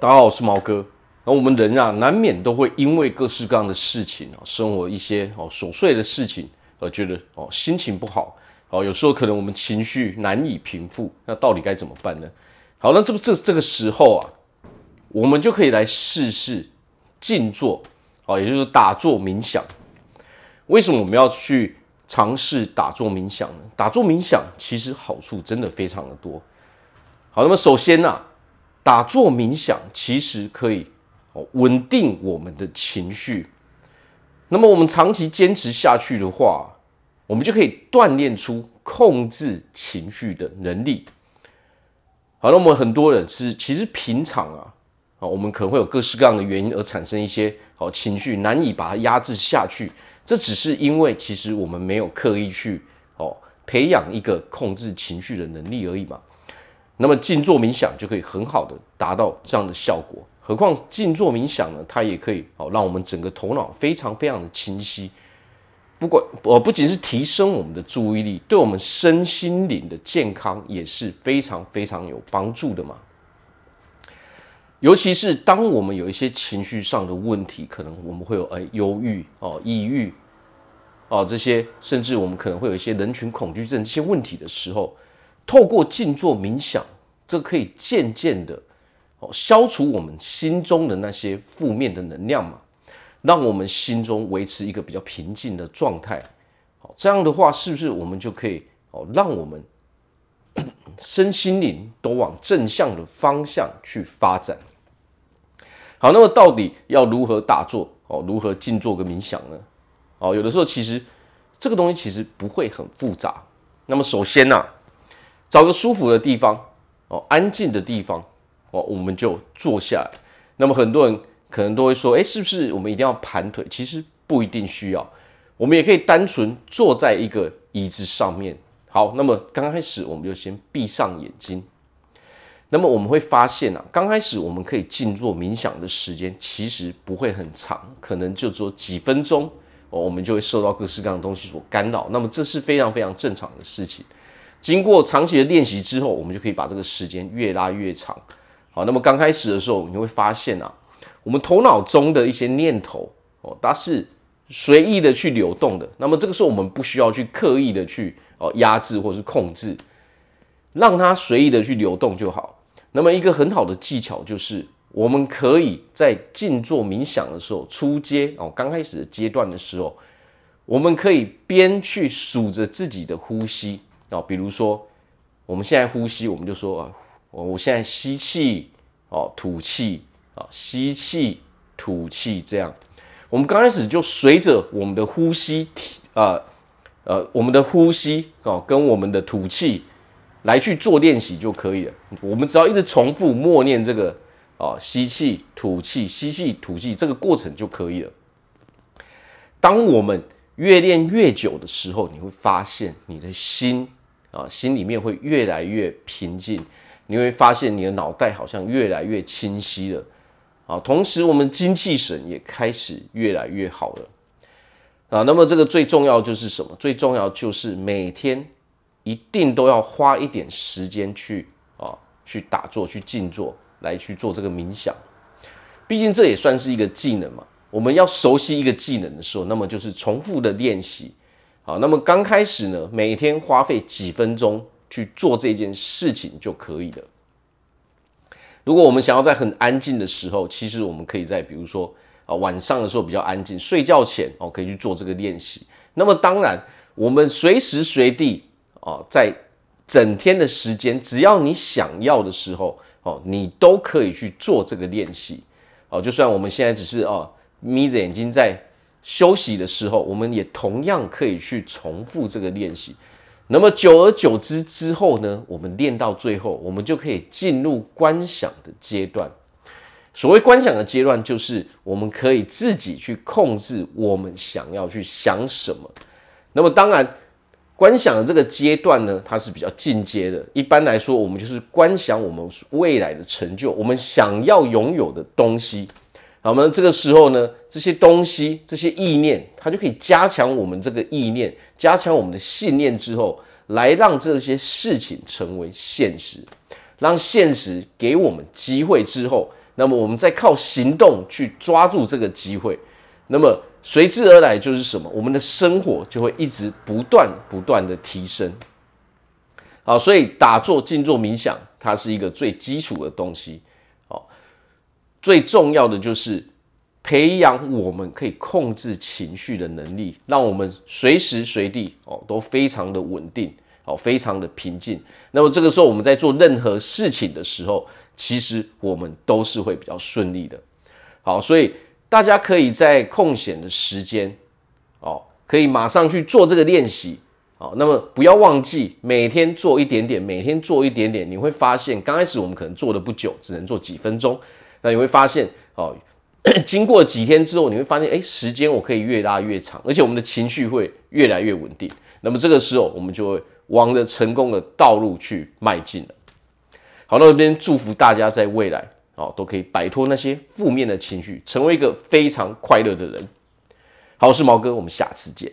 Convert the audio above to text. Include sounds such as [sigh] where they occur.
大家好，我是毛哥。那我们人啊，难免都会因为各式各样的事情啊，生活一些哦琐碎的事情，而觉得哦心情不好。哦，有时候可能我们情绪难以平复，那到底该怎么办呢？好，那这不这这个时候啊，我们就可以来试试静坐，哦，也就是打坐冥想。为什么我们要去尝试打坐冥想呢？打坐冥想其实好处真的非常的多。好，那么首先呢、啊，打坐冥想其实可以。稳定我们的情绪，那么我们长期坚持下去的话，我们就可以锻炼出控制情绪的能力。好，那我们很多人是其实平常啊，啊，我们可能会有各式各样的原因而产生一些好情绪，难以把它压制下去。这只是因为其实我们没有刻意去哦培养一个控制情绪的能力而已嘛。那么静坐冥想就可以很好的达到这样的效果。何况静坐冥想呢，它也可以哦，让我们整个头脑非常非常的清晰。不管呃，不仅是提升我们的注意力，对我们身心灵的健康也是非常非常有帮助的嘛。尤其是当我们有一些情绪上的问题，可能我们会有哎忧郁哦、抑郁哦这些，甚至我们可能会有一些人群恐惧症这些问题的时候，透过静坐冥想，这可以渐渐的。哦，消除我们心中的那些负面的能量嘛，让我们心中维持一个比较平静的状态。好，这样的话，是不是我们就可以哦，让我们 [coughs] 身心灵都往正向的方向去发展？好，那么到底要如何打坐？哦，如何静坐跟冥想呢？哦，有的时候其实这个东西其实不会很复杂。那么首先呢，找个舒服的地方，哦，安静的地方。哦，我们就坐下来。那么很多人可能都会说，诶，是不是我们一定要盘腿？其实不一定需要，我们也可以单纯坐在一个椅子上面。好，那么刚开始我们就先闭上眼睛。那么我们会发现啊，刚开始我们可以静坐冥想的时间其实不会很长，可能就做几分钟，哦，我们就会受到各式各样的东西所干扰。那么这是非常非常正常的事情。经过长期的练习之后，我们就可以把这个时间越拉越长。好，那么刚开始的时候，你会发现啊，我们头脑中的一些念头哦，它是随意的去流动的。那么这个时候，我们不需要去刻意的去哦压制或是控制，让它随意的去流动就好。那么一个很好的技巧就是，我们可以在静坐冥想的时候，初阶哦，刚开始的阶段的时候，我们可以边去数着自己的呼吸啊，比如说我们现在呼吸，我们就说啊。我现在吸气，哦，吐气，啊，吸气，吐气，这样。我们刚开始就随着我们的呼吸，呃，呃，我们的呼吸哦，跟我们的吐气来去做练习就可以了。我们只要一直重复默念这个，哦，吸气，吐气，吸气，吐气，这个过程就可以了。当我们越练越久的时候，你会发现你的心啊，心里面会越来越平静。你会发现你的脑袋好像越来越清晰了，啊，同时我们精气神也开始越来越好了，啊，那么这个最重要就是什么？最重要就是每天一定都要花一点时间去啊，去打坐、去静坐，来去做这个冥想。毕竟这也算是一个技能嘛。我们要熟悉一个技能的时候，那么就是重复的练习。好，那么刚开始呢，每天花费几分钟。去做这件事情就可以了。如果我们想要在很安静的时候，其实我们可以在比如说啊晚上的时候比较安静，睡觉前哦可以去做这个练习。那么当然，我们随时随地啊在整天的时间，只要你想要的时候哦，你都可以去做这个练习哦。就算我们现在只是哦眯着眼睛在休息的时候，我们也同样可以去重复这个练习。那么久而久之之后呢，我们练到最后，我们就可以进入观想的阶段。所谓观想的阶段，就是我们可以自己去控制我们想要去想什么。那么当然，观想的这个阶段呢，它是比较进阶的。一般来说，我们就是观想我们未来的成就，我们想要拥有的东西。好，那么这个时候呢，这些东西、这些意念，它就可以加强我们这个意念，加强我们的信念之后，来让这些事情成为现实，让现实给我们机会之后，那么我们再靠行动去抓住这个机会，那么随之而来就是什么？我们的生活就会一直不断不断的提升。好，所以打坐、静坐、冥想，它是一个最基础的东西。最重要的就是培养我们可以控制情绪的能力，让我们随时随地哦都非常的稳定，哦，非常的平静。那么这个时候我们在做任何事情的时候，其实我们都是会比较顺利的。好，所以大家可以在空闲的时间，哦，可以马上去做这个练习。好，那么不要忘记每天做一点点，每天做一点点，你会发现刚开始我们可能做的不久，只能做几分钟，那你会发现，哦，[coughs] 经过几天之后，你会发现，哎，时间我可以越拉越长，而且我们的情绪会越来越稳定。那么这个时候，我们就会往着成功的道路去迈进了。好，那这边祝福大家在未来，哦，都可以摆脱那些负面的情绪，成为一个非常快乐的人。好，我是毛哥，我们下次见。